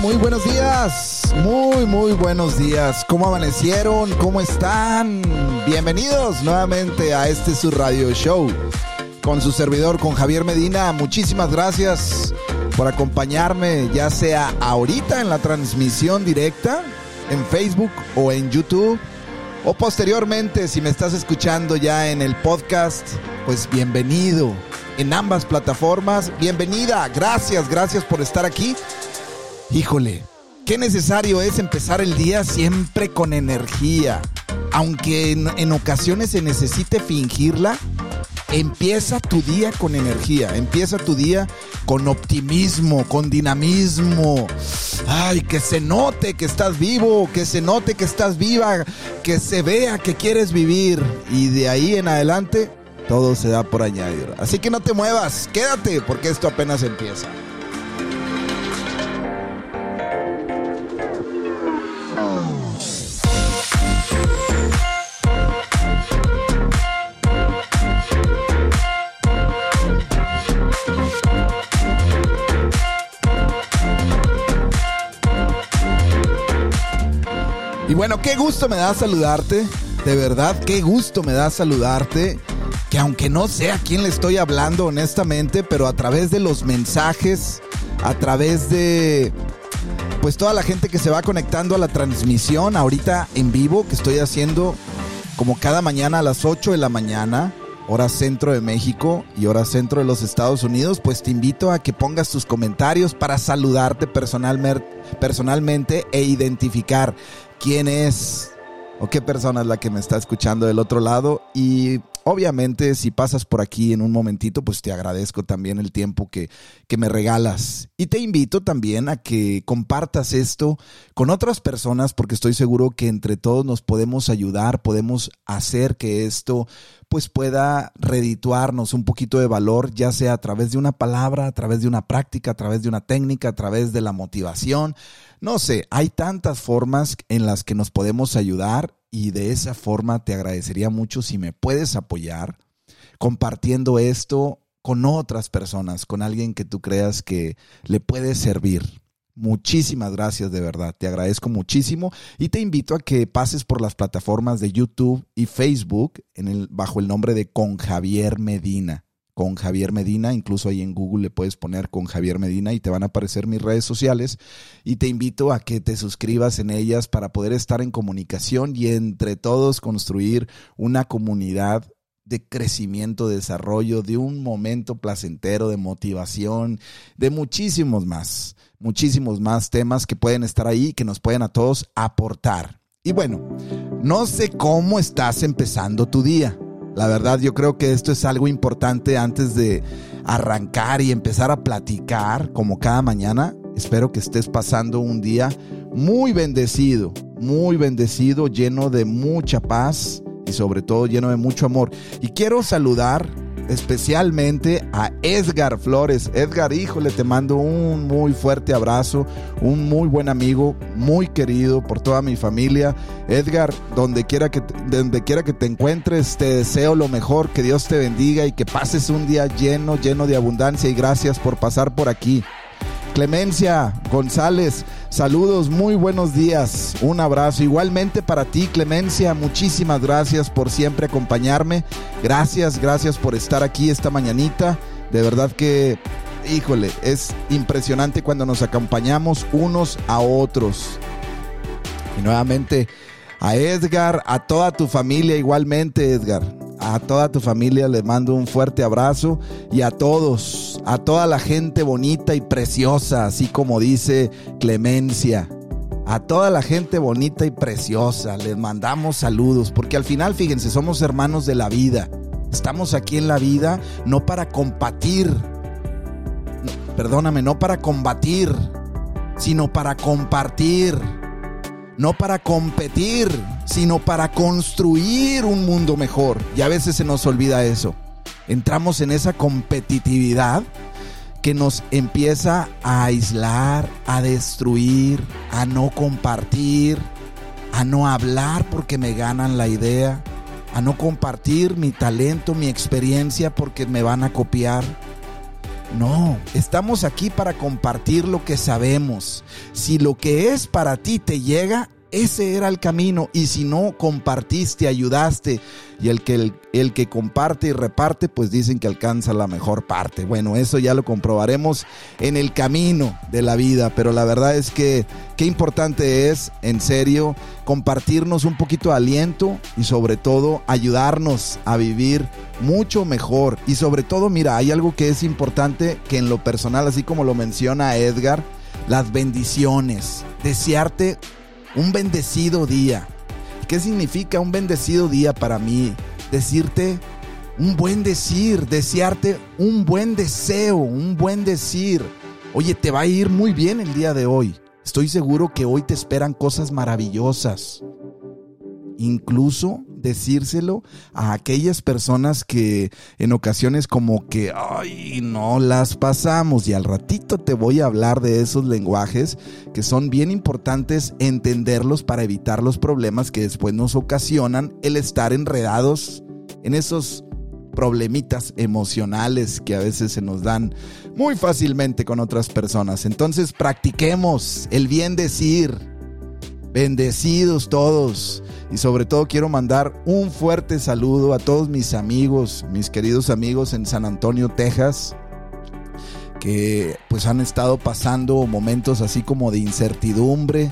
muy buenos días. Muy, muy buenos días. ¿Cómo amanecieron? ¿Cómo están? Bienvenidos nuevamente a este su radio show con su servidor, con Javier Medina. Muchísimas gracias por acompañarme, ya sea ahorita en la transmisión directa, en Facebook o en YouTube, o posteriormente si me estás escuchando ya en el podcast, pues bienvenido en ambas plataformas. Bienvenida, gracias, gracias por estar aquí. Híjole, qué necesario es empezar el día siempre con energía. Aunque en, ocasiones se necesite fingirla, empieza tu día con energía, empieza tu día con optimismo, con dinamismo. Ay, que se note que estás vivo, que se note que estás viva, que se vea que quieres vivir. Y de ahí en adelante, todo se da por añadir. Así que no te muevas, quédate, porque esto apenas empieza. Qué gusto me da saludarte. De verdad, qué gusto me da saludarte. Que aunque no sé a quién le estoy hablando honestamente, pero a través de los mensajes, a través de pues toda la gente que se va conectando a la transmisión ahorita en vivo que estoy haciendo como cada mañana a las 8 de la mañana, hora centro de México y hora centro de los Estados Unidos, pues te invito a que pongas tus comentarios para saludarte personalmente e identificar quién es o qué persona es la que me está escuchando del otro lado. Y obviamente si pasas por aquí en un momentito, pues te agradezco también el tiempo que, que me regalas. Y te invito también a que compartas esto con otras personas porque estoy seguro que entre todos nos podemos ayudar, podemos hacer que esto pues pueda redituarnos un poquito de valor, ya sea a través de una palabra, a través de una práctica, a través de una técnica, a través de la motivación. No sé, hay tantas formas en las que nos podemos ayudar y de esa forma te agradecería mucho si me puedes apoyar compartiendo esto con otras personas, con alguien que tú creas que le puede servir. Muchísimas gracias de verdad, te agradezco muchísimo y te invito a que pases por las plataformas de YouTube y Facebook bajo el nombre de Con Javier Medina. Con Javier Medina, incluso ahí en Google le puedes poner con Javier Medina y te van a aparecer mis redes sociales y te invito a que te suscribas en ellas para poder estar en comunicación y entre todos construir una comunidad de crecimiento, de desarrollo, de un momento placentero, de motivación, de muchísimos más muchísimos más temas que pueden estar ahí, que nos pueden a todos aportar. Y bueno, no sé cómo estás empezando tu día. La verdad, yo creo que esto es algo importante antes de arrancar y empezar a platicar como cada mañana. Espero que estés pasando un día muy bendecido, muy bendecido, lleno de mucha paz y sobre todo lleno de mucho amor. Y quiero saludar especialmente a Edgar Flores. Edgar, híjole, te mando un muy fuerte abrazo, un muy buen amigo, muy querido por toda mi familia. Edgar, donde quiera que, donde quiera que te encuentres, te deseo lo mejor, que Dios te bendiga y que pases un día lleno, lleno de abundancia y gracias por pasar por aquí. Clemencia González, saludos, muy buenos días, un abrazo. Igualmente para ti, Clemencia, muchísimas gracias por siempre acompañarme. Gracias, gracias por estar aquí esta mañanita. De verdad que, híjole, es impresionante cuando nos acompañamos unos a otros. Y nuevamente a Edgar, a toda tu familia igualmente, Edgar a toda tu familia le mando un fuerte abrazo y a todos, a toda la gente bonita y preciosa, así como dice Clemencia. A toda la gente bonita y preciosa les mandamos saludos, porque al final, fíjense, somos hermanos de la vida. Estamos aquí en la vida no para combatir, perdóname, no para combatir, sino para compartir no para competir, sino para construir un mundo mejor. Y a veces se nos olvida eso. Entramos en esa competitividad que nos empieza a aislar, a destruir, a no compartir, a no hablar porque me ganan la idea, a no compartir mi talento, mi experiencia porque me van a copiar. No, estamos aquí para compartir lo que sabemos. Si lo que es para ti te llega, ese era el camino y si no compartiste, ayudaste y el que, el, que comparte y reparte pues dicen que alcanza la mejor parte. Bueno, eso ya lo comprobaremos en el camino de la vida, pero la verdad es que qué importante es en serio compartirnos un poquito de aliento y sobre todo ayudarnos a vivir mucho mejor y sobre todo mira, hay algo que es importante que en lo personal así como lo menciona Edgar, las bendiciones, desearte un bendecido día. ¿Qué significa un bendecido día para mí? Decirte un buen decir, desearte un buen deseo, un buen decir. Oye, te va a ir muy bien el día de hoy. Estoy seguro que hoy te esperan cosas maravillosas. Incluso decírselo a aquellas personas que en ocasiones como que, ay, no las pasamos. Y al ratito te voy a hablar de esos lenguajes que son bien importantes entenderlos para evitar los problemas que después nos ocasionan el estar enredados en esos problemitas emocionales que a veces se nos dan muy fácilmente con otras personas. Entonces practiquemos el bien decir. Bendecidos todos. Y sobre todo quiero mandar un fuerte saludo a todos mis amigos, mis queridos amigos en San Antonio, Texas, que pues han estado pasando momentos así como de incertidumbre.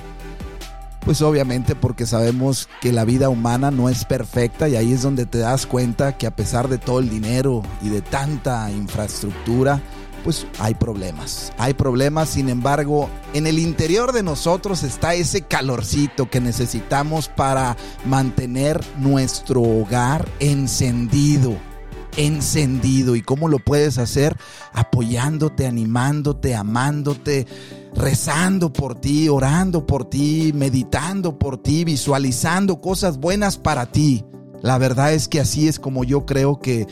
Pues obviamente porque sabemos que la vida humana no es perfecta y ahí es donde te das cuenta que a pesar de todo el dinero y de tanta infraestructura, pues hay problemas. Hay problemas, sin embargo, en el interior de nosotros está ese calorcito que necesitamos para mantener nuestro hogar encendido. Encendido. ¿Y cómo lo puedes hacer? Apoyándote, animándote, amándote, rezando por ti, orando por ti, meditando por ti, visualizando cosas buenas para ti. La verdad es que así es como yo creo que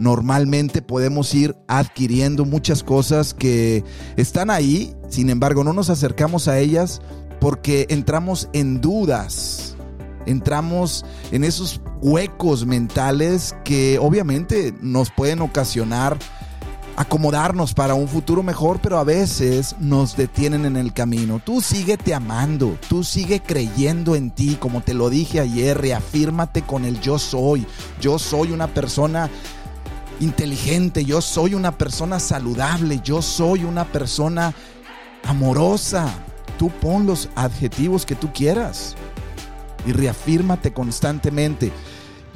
normalmente podemos ir adquiriendo muchas cosas que están ahí, sin embargo no nos acercamos a ellas porque entramos en dudas, entramos en esos huecos mentales que obviamente nos pueden ocasionar acomodarnos para un futuro mejor, pero a veces nos detienen en el camino. Tú síguete amando, tú sigue creyendo en ti, como te lo dije ayer, reafírmate con el yo soy. Yo soy una persona inteligente, yo soy una persona saludable, yo soy una persona amorosa. Tú pon los adjetivos que tú quieras y reafírmate constantemente.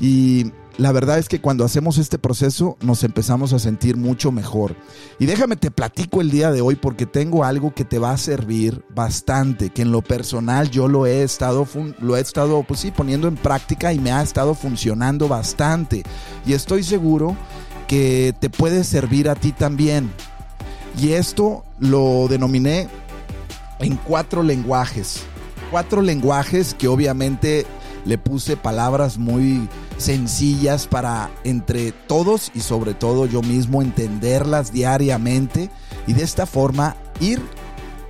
Y la verdad es que cuando hacemos este proceso nos empezamos a sentir mucho mejor. Y déjame te platico el día de hoy porque tengo algo que te va a servir bastante, que en lo personal yo lo he estado lo he estado pues sí poniendo en práctica y me ha estado funcionando bastante. Y estoy seguro que te puede servir a ti también. Y esto lo denominé en cuatro lenguajes. Cuatro lenguajes que obviamente le puse palabras muy sencillas para entre todos y sobre todo yo mismo entenderlas diariamente y de esta forma ir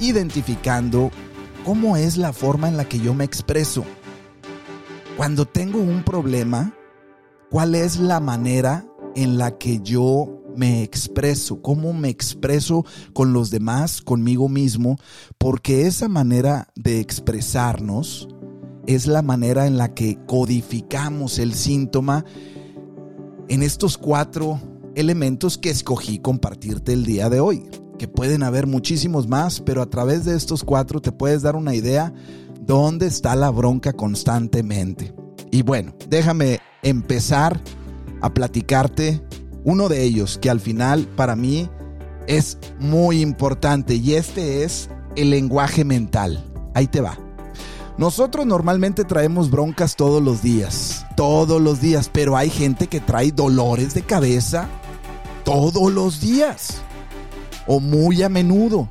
identificando cómo es la forma en la que yo me expreso. Cuando tengo un problema, ¿cuál es la manera en la que yo me expreso, cómo me expreso con los demás, conmigo mismo, porque esa manera de expresarnos es la manera en la que codificamos el síntoma en estos cuatro elementos que escogí compartirte el día de hoy, que pueden haber muchísimos más, pero a través de estos cuatro te puedes dar una idea dónde está la bronca constantemente. Y bueno, déjame empezar a platicarte uno de ellos que al final para mí es muy importante y este es el lenguaje mental. Ahí te va. Nosotros normalmente traemos broncas todos los días, todos los días, pero hay gente que trae dolores de cabeza todos los días o muy a menudo,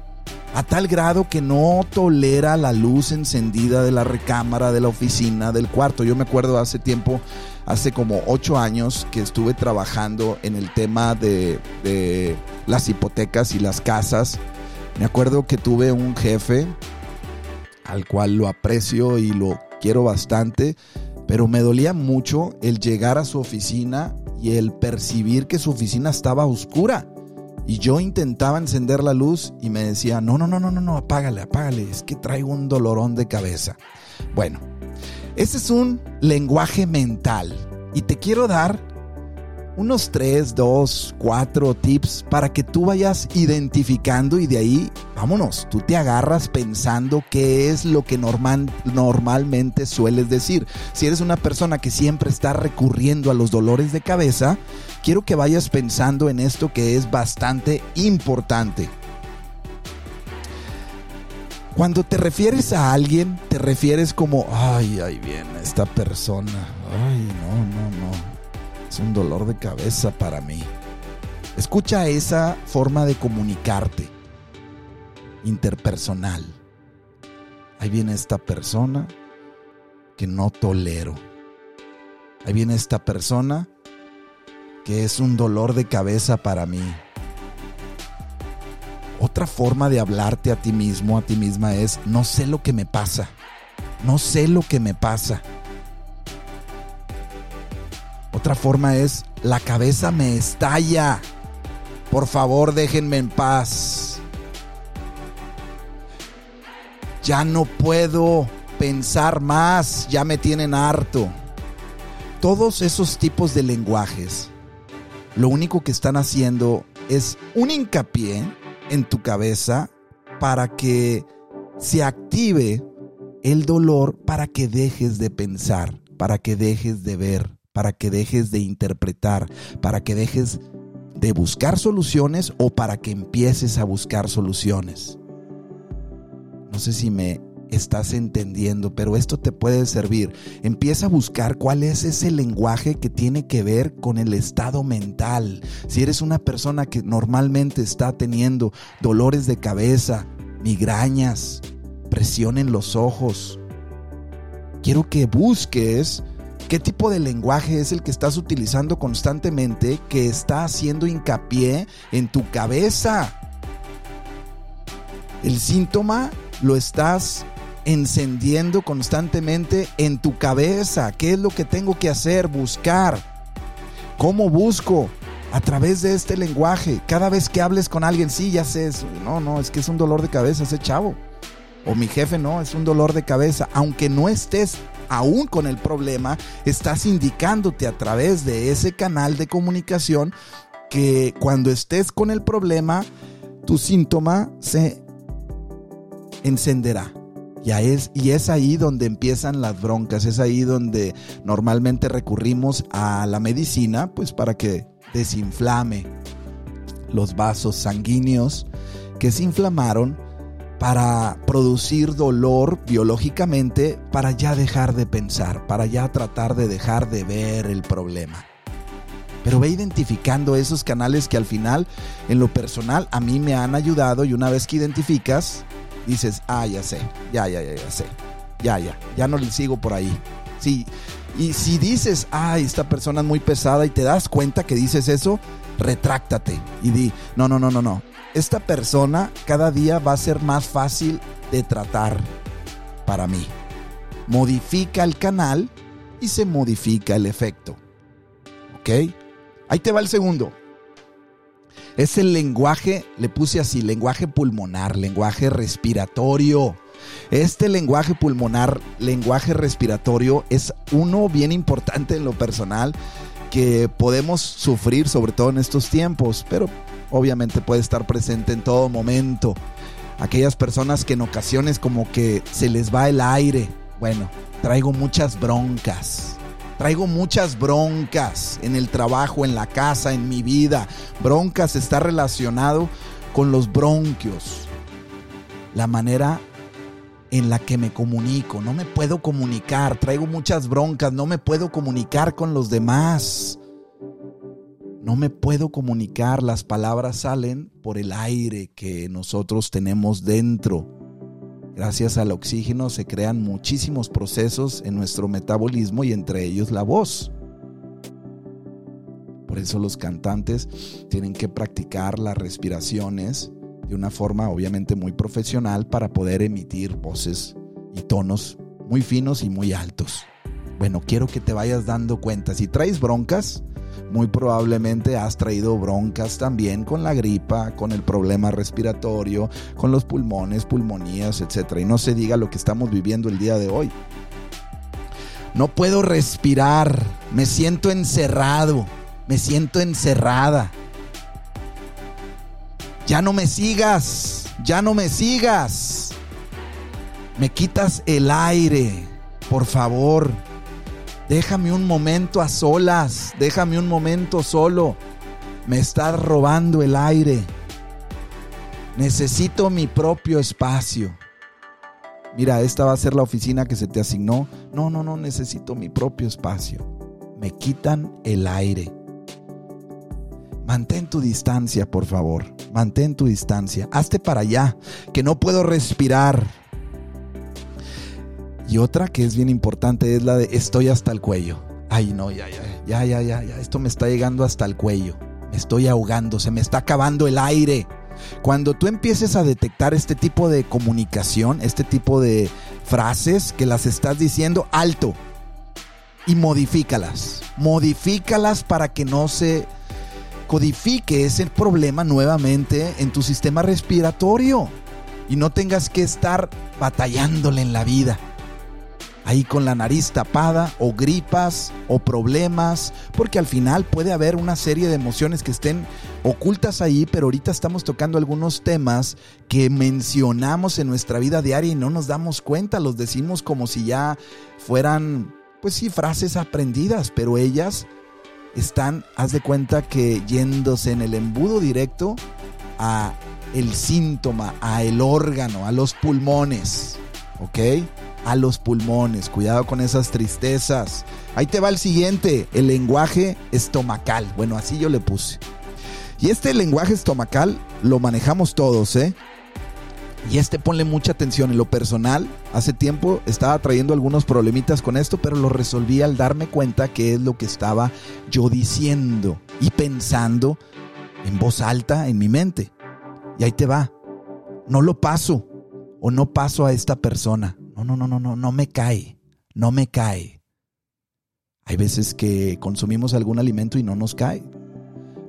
a tal grado que no tolera la luz encendida de la recámara, de la oficina, del cuarto. Yo me acuerdo hace tiempo hace como ocho años que estuve trabajando en el tema de, las hipotecas y las casas. Me acuerdo que tuve un jefe al cual lo aprecio y lo quiero bastante, pero me dolía mucho el llegar a su oficina y el percibir que su oficina estaba oscura. Y yo intentaba encender la luz y me decía, no, no, no, no, no, no, apágale, apágale, es que traigo un dolorón de cabeza. Bueno, ese es un lenguaje mental y te quiero dar unos 3, 2, 4 tips para que tú vayas identificando y de ahí, vámonos, tú te agarras pensando qué es lo que normal, normalmente sueles decir. Si eres una persona que siempre está recurriendo a los dolores de cabeza, quiero que vayas pensando en esto que es bastante importante. Cuando te refieres a alguien, te refieres como, ay, ahí viene esta persona. Ay, no, no, no es un dolor de cabeza para mí. Escucha esa forma de comunicarte interpersonal. Ahí viene esta persona que no tolero. Ahí viene esta persona que es un dolor de cabeza para mí. Otra forma de hablarte a ti mismo, a ti misma es, no sé lo que me pasa. No sé lo que me pasa. Otra forma es, la cabeza me estalla. Por favor, déjenme en paz. Ya no puedo pensar más, ya me tienen harto. Todos esos tipos de lenguajes, lo único que están haciendo es un hincapié en tu cabeza para que se active el dolor para que dejes de pensar, para que dejes de ver, para que dejes de interpretar, para que dejes de buscar soluciones o para que empieces a buscar soluciones. No sé si me estás entendiendo, pero esto te puede servir. Empieza a buscar cuál es ese lenguaje que tiene que ver con el estado mental. Si eres una persona que normalmente está teniendo dolores de cabeza, migrañas, presión en los ojos, quiero que busques ¿Qué tipo de lenguaje es el que estás utilizando constantemente que está haciendo hincapié en tu cabeza? El síntoma lo estás encendiendo constantemente en tu cabeza. ¿Qué es lo que tengo que hacer? Buscar. ¿Cómo busco? A través de este lenguaje. Cada vez que hables con alguien, sí, ya sé, no, no, es que es un dolor de cabeza ese chavo. O mi jefe, no, es un dolor de cabeza. Aunque no estés aún con el problema, estás indicándote a través de ese canal de comunicación que cuando estés con el problema, tu síntoma se encenderá. Y es ahí donde empiezan las broncas, es ahí donde normalmente recurrimos a la medicina, pues para que desinflame los vasos sanguíneos que se inflamaron para producir dolor biológicamente, para ya dejar de pensar, para ya tratar de dejar de ver el problema. Pero ve identificando esos canales que al final, en lo personal, a mí me han ayudado y una vez que identificas, dices, ah, ya sé, ya, ya, ya, ya sé, ya, ya, ya no le sigo por ahí. Sí, y si dices, ay, esta persona es muy pesada y te das cuenta que dices eso, retráctate y di, no, no, no, no, no, esta persona cada día va a ser más fácil de tratar para mí. Modifica el canal y se modifica el efecto. ¿Ok? Ahí te va el segundo. Es el lenguaje, le puse así, lenguaje pulmonar, lenguaje respiratorio. Este lenguaje pulmonar, lenguaje respiratorio, es uno bien importante en lo personal que podemos sufrir, sobre todo en estos tiempos, pero obviamente puede estar presente en todo momento. Aquellas personas que en ocasiones como que se les va el aire. Bueno, traigo muchas broncas. Traigo muchas broncas en el trabajo, en la casa, en mi vida. Broncas está relacionado con los bronquios. La manera en la que me comunico. No me puedo comunicar. Traigo muchas broncas. No me puedo comunicar con los demás. No me puedo comunicar, las palabras salen por el aire que nosotros tenemos dentro. Gracias al oxígeno se crean muchísimos procesos en nuestro metabolismo y entre ellos la voz. Por eso los cantantes tienen que practicar las respiraciones de una forma obviamente muy profesional para poder emitir voces y tonos muy finos y muy altos. Bueno, quiero que te vayas dando cuenta. Si traes broncas, muy probablemente has traído broncas también con la gripa, con el problema respiratorio, con los pulmones, pulmonías, etc. Y no se diga lo que estamos viviendo el día de hoy. No puedo respirar, me siento encerrado, me siento encerrada. Ya no me sigas, ya no me sigas. Me quitas el aire, por favor. Déjame un momento a solas, déjame un momento solo. Me estás robando el aire. Necesito mi propio espacio mira, esta va a ser la oficina que se te asignó. No, no, no, necesito mi propio espacio. Me quitan el aire. Mantén tu distancia, por favor. Mantén tu distancia. Hazte para allá, que no puedo respirar. Y otra que es bien importante es la de estoy hasta el cuello. Ay, no, ya, ya, ya, ya, ya, ya. Esto me está llegando hasta el cuello. Me estoy ahogando, se me está acabando el aire. Cuando tú empieces a detectar este tipo de comunicación, este tipo de frases que las estás diciendo, alto y modifícalas. Modifícalas para que no se codifique ese problema nuevamente en tu sistema respiratorio y no tengas que estar batallándole en la vida ahí con la nariz tapada o gripas o problemas, porque al final puede haber una serie de emociones que estén ocultas ahí, pero ahorita estamos tocando algunos temas que mencionamos en nuestra vida diaria y no nos damos cuenta, los decimos como si ya fueran, pues sí, frases aprendidas, pero ellas están, haz de cuenta que yéndose en el embudo directo a el síntoma, a el órgano, a los pulmones, ¿ok? A los pulmones. Cuidado con esas tristezas. Ahí te va el siguiente, el lenguaje estomacal. Bueno, así yo le puse. Y este lenguaje estomacal lo manejamos todos, ¿eh? Y este ponle mucha atención. En lo personal, hace tiempo estaba trayendo algunos problemitas con esto, pero lo resolví al darme cuenta que es lo que estaba yo diciendo y pensando en voz alta en mi mente. Y ahí te va. No lo paso o no paso a esta persona. No, no, no, no, no, no me cae, no me cae. Hay veces que consumimos algún alimento y no nos cae.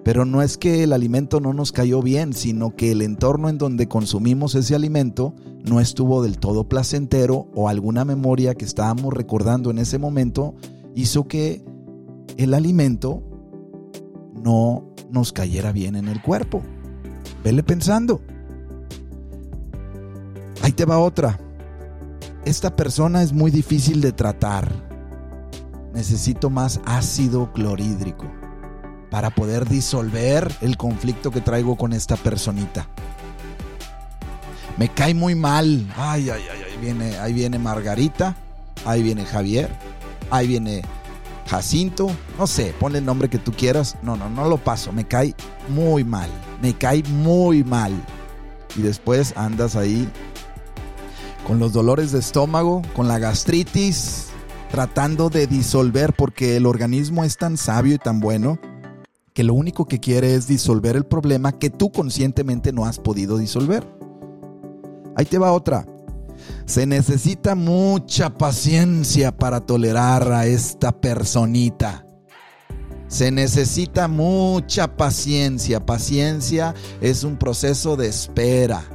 Pero no es que el alimento no nos cayó bien, sino que el entorno en donde consumimos ese alimento no estuvo del todo placentero o alguna memoria que estábamos recordando en ese momento hizo que el alimento no nos cayera bien en el cuerpo. Vele pensando. Ahí te va otra esta persona es muy difícil de tratar. Necesito más ácido clorhídrico para poder disolver el conflicto que traigo con esta personita. Me cae muy mal. Ay, ay, ay, ahí viene, ahí viene Margarita, ahí viene Javier, ahí viene Jacinto, no sé, ponle el nombre que tú quieras. No, no, no lo paso. Me cae muy mal. Me cae muy mal. Y después andas ahí con los dolores de estómago, con la gastritis, tratando de disolver porque el organismo es tan sabio y tan bueno que lo único que quiere es disolver el problema que tú conscientemente no has podido disolver. Ahí te va otra. Se necesita mucha paciencia para tolerar a esta personita. Se necesita mucha paciencia. Paciencia es un proceso de espera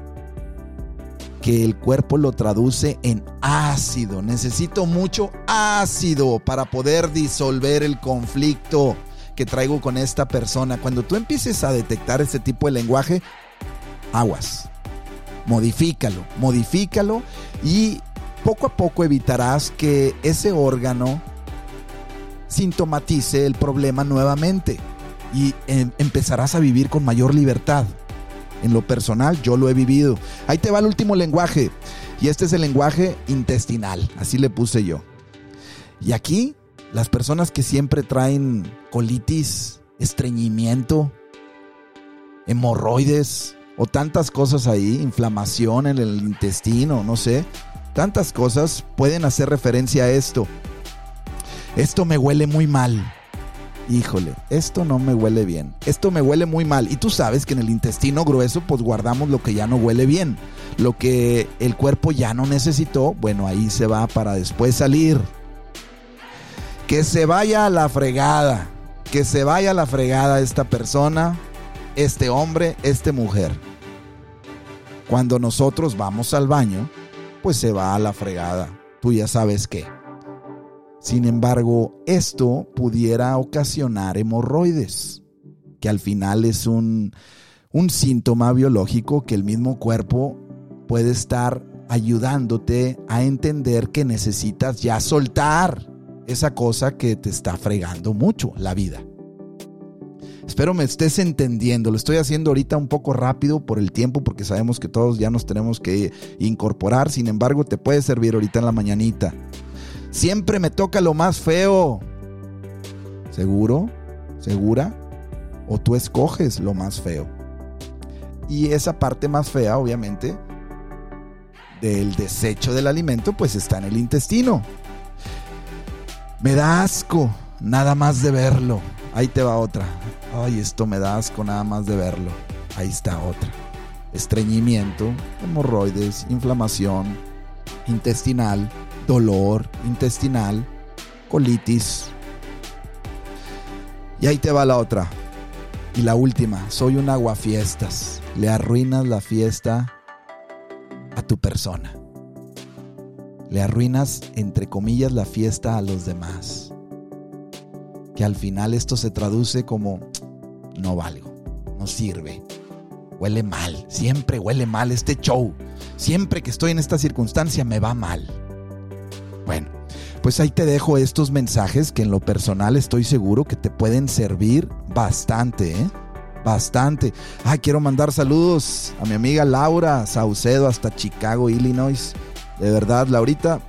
que el cuerpo lo traduce en ácido. Necesito mucho ácido para poder disolver el conflicto que traigo con esta persona. Cuando tú empieces a detectar este tipo de lenguaje, aguas. Modifícalo, modifícalo y poco a poco evitarás que ese órgano sintomatice el problema nuevamente y em, empezarás a vivir con mayor libertad. En lo personal, yo lo he vivido. Ahí te va el último lenguaje. Y este es el lenguaje intestinal. Así le puse yo. Y aquí, las personas que siempre traen colitis, estreñimiento, hemorroides o tantas cosas ahí, inflamación en el intestino, no sé, tantas cosas pueden hacer referencia a esto. Esto me huele muy mal híjole, esto no me huele bien, esto me huele muy mal. Y tú sabes que en el intestino grueso pues guardamos lo que ya no huele bien, lo que el cuerpo ya no necesitó, bueno, ahí se va para después salir. Que se vaya a la fregada. que se vaya a la fregada esta persona, este hombre, esta mujer. Cuando nosotros vamos al baño, pues se va a la fregada. Tú ya sabes qué. Sin embargo, esto pudiera ocasionar hemorroides, que al final es un, un síntoma biológico que el mismo cuerpo puede estar ayudándote a entender que necesitas ya soltar esa cosa que te está fregando mucho la vida. Espero me estés entendiendo. Lo estoy haciendo ahorita un poco rápido por el tiempo porque sabemos que todos ya nos tenemos que incorporar. Sin embargo, te puede servir ahorita en la mañanita. Siempre me toca lo más feo. ¿Seguro? ¿Segura? ¿O tú escoges lo más feo? Y esa parte más fea, obviamente, del desecho del alimento, pues está en el intestino. Me da asco nada más de verlo. Ahí te va otra. Ay, esto me da asco nada más de verlo. Ahí está otra. Estreñimiento, hemorroides, inflamación intestinal, dolor intestinal, colitis. Y ahí te va la otra. Y la última, soy un aguafiestas. Le arruinas la fiesta a tu persona. Le arruinas, entre comillas, la fiesta a los demás que al final esto se traduce como no valgo, no sirve, huele mal, siempre huele mal este show, siempre que estoy en esta circunstancia me va mal. Pues ahí te dejo estos mensajes que en lo personal estoy seguro que te pueden servir bastante, ¿eh? Bastante. Ah, quiero mandar saludos a mi amiga Laura Saucedo hasta Chicago, Illinois. De verdad, Laurita,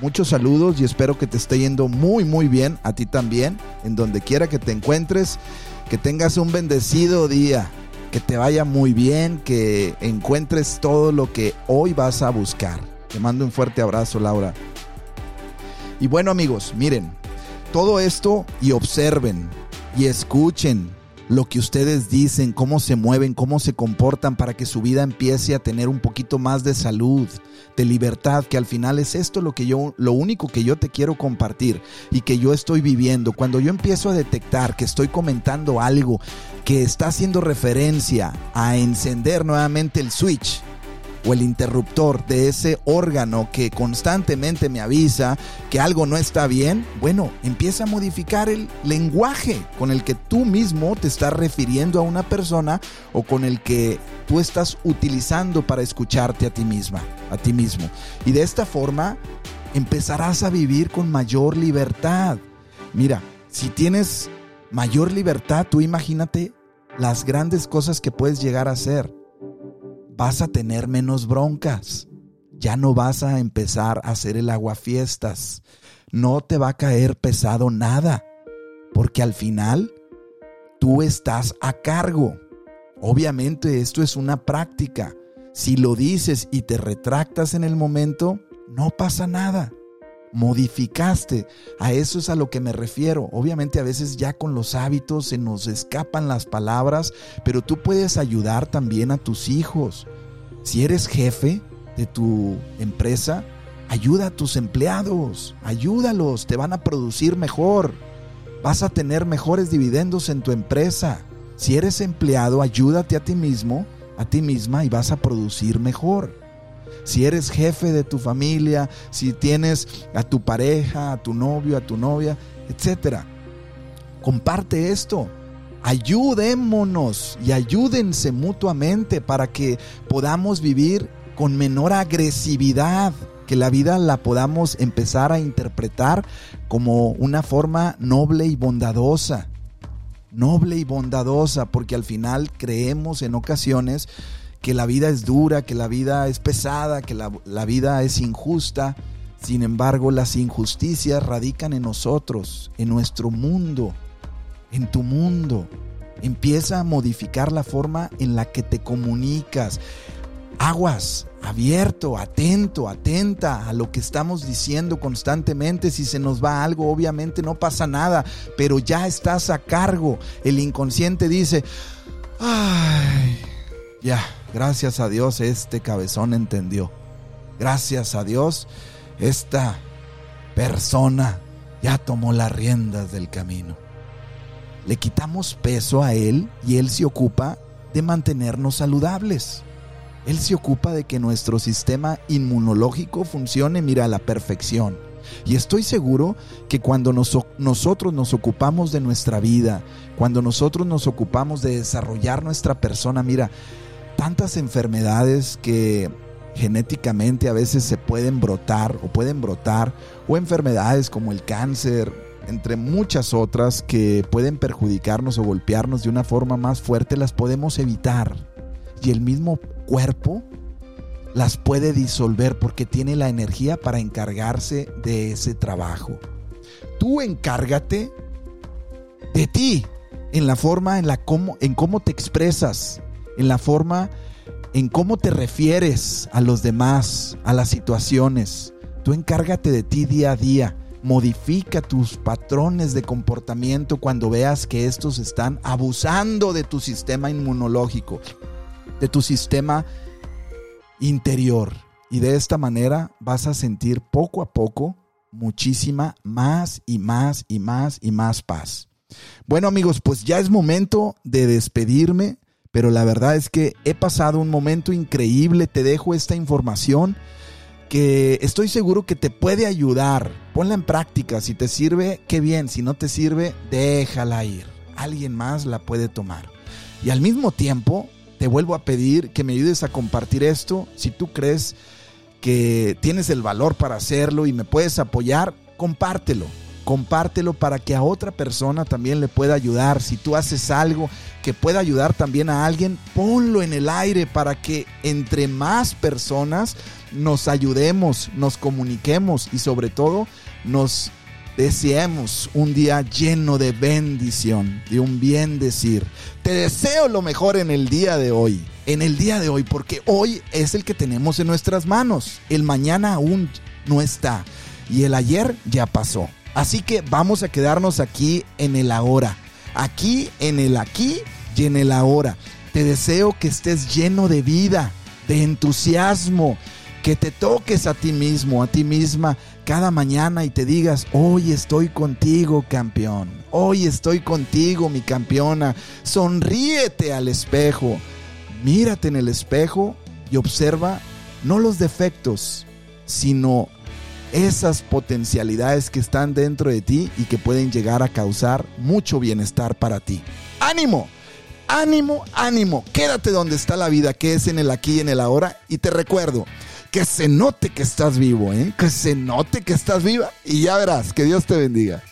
Muchos saludos y espero que te esté yendo muy muy bien, a ti también, en donde quiera que te encuentres, que tengas un bendecido día, que te vaya muy bien, que encuentres todo lo que hoy vas a buscar. Te mando un fuerte abrazo, Laura. Y bueno amigos, miren, todo esto y observen y escuchen lo que ustedes dicen, cómo se mueven, cómo se comportan para que su vida empiece a tener un poquito más de salud, de libertad, que al final es esto lo que yo lo único que yo te quiero compartir y que yo estoy viviendo. Cuando yo empiezo a detectar que estoy comentando algo que está haciendo referencia a encender nuevamente el switch o el interruptor de ese órgano que constantemente me avisa que algo no está bien, bueno, empieza a modificar el lenguaje con el que tú mismo te estás refiriendo a una persona o con el que tú estás utilizando para escucharte a ti misma, a ti mismo. Y de esta forma empezarás a vivir con mayor libertad. Mira, si tienes mayor libertad, tú imagínate las grandes cosas que puedes llegar a hacer vas a tener menos broncas. Ya no vas a empezar a hacer el aguafiestas. No te va a caer pesado nada. Porque al final tú estás a cargo. Obviamente esto es una práctica. Si lo dices y te retractas en el momento, no pasa nada modificaste. A eso es a lo que me refiero. Obviamente a veces ya con los hábitos se nos escapan las palabras, pero tú puedes ayudar también a tus hijos. Si eres jefe de tu empresa, ayuda a tus empleados, ayúdalos, te van a producir mejor. Vas a tener mejores dividendos en tu empresa. Si eres empleado, ayúdate a ti mismo, a ti misma y vas a producir mejor si eres jefe de tu familia, si tienes a tu pareja, a tu novio, a tu novia, etcétera. Comparte esto. Ayudémonos y ayúdense mutuamente para que podamos vivir con menor agresividad, que la vida la podamos empezar a interpretar como una forma noble y bondadosa. Noble y bondadosa, porque al final creemos en ocasiones que la vida es dura, que la vida es pesada, que la, vida es injusta. Sin embargo, las injusticias radican en nosotros, en nuestro mundo, en tu mundo. Empieza a modificar la forma en la que te comunicas. Aguas, abierto, atento, atenta a lo que estamos diciendo constantemente. Si se nos va algo, obviamente no pasa nada, pero ya estás a cargo. El inconsciente dice, ay, ya, gracias a Dios este cabezón entendió. Gracias a Dios esta persona ya tomó las riendas del camino. le quitamos peso a Él y Él se ocupa de mantenernos saludables. Él se ocupa de que nuestro sistema inmunológico funcione, mira, a la perfección. Y estoy seguro que cuando nosotros nos ocupamos de nuestra vida, cuando nosotros nos ocupamos de desarrollar nuestra persona, mira, tantas enfermedades que genéticamente a veces se pueden brotar o pueden brotar, o enfermedades como el cáncer, entre muchas otras que pueden perjudicarnos o golpearnos de una forma más fuerte, las podemos evitar. Y el mismo cuerpo las puede disolver porque tiene la energía para encargarse de ese trabajo. Tú encárgate de ti en la forma en la cómo en cómo te expresas, en la forma en cómo te refieres a los demás, a las situaciones. Tú encárgate de ti día a día. Modifica tus patrones de comportamiento cuando veas que estos están abusando de tu sistema inmunológico, de tu sistema interior. Y de esta manera vas a sentir poco a poco muchísima más y más y más y más paz. Bueno amigos, pues ya es momento de despedirme, pero la verdad es que he pasado un momento increíble, te dejo esta información que estoy seguro que te puede ayudar. Ponla en práctica, si te sirve, qué bien, si no te sirve, déjala ir. Alguien más la puede tomar. Y al mismo tiempo, te vuelvo a pedir que me ayudes a compartir esto. Si tú crees que tienes el valor para hacerlo y me puedes apoyar, compártelo. Compártelo para que a otra persona también le pueda ayudar. Si tú haces algo que pueda ayudar también a alguien, ponlo en el aire para que entre más personas nos ayudemos, nos comuniquemos y sobre todo nos deseemos un día lleno de bendición, de un bien decir. Te deseo lo mejor en el día de hoy, en el día de hoy, porque hoy es el que tenemos en nuestras manos. El mañana aún no está y el ayer ya pasó. Así que vamos a quedarnos aquí en el ahora, aquí en el aquí y en el ahora. Te deseo que estés lleno de vida, de entusiasmo, que te toques a ti mismo, a ti misma cada mañana y te digas, hoy estoy contigo, campeón. Hoy estoy contigo, mi campeona. Sonríete al espejo. Mírate en el espejo y observa no los defectos, sino esas potencialidades que están dentro de ti y que pueden llegar a causar mucho bienestar para ti. ¡Ánimo! Ánimo, ánimo, quédate donde está la vida, que es en el aquí y en el ahora. Y te recuerdo, que se note que estás vivo, ¿eh? que se note que estás viva y ya verás, que Dios te bendiga.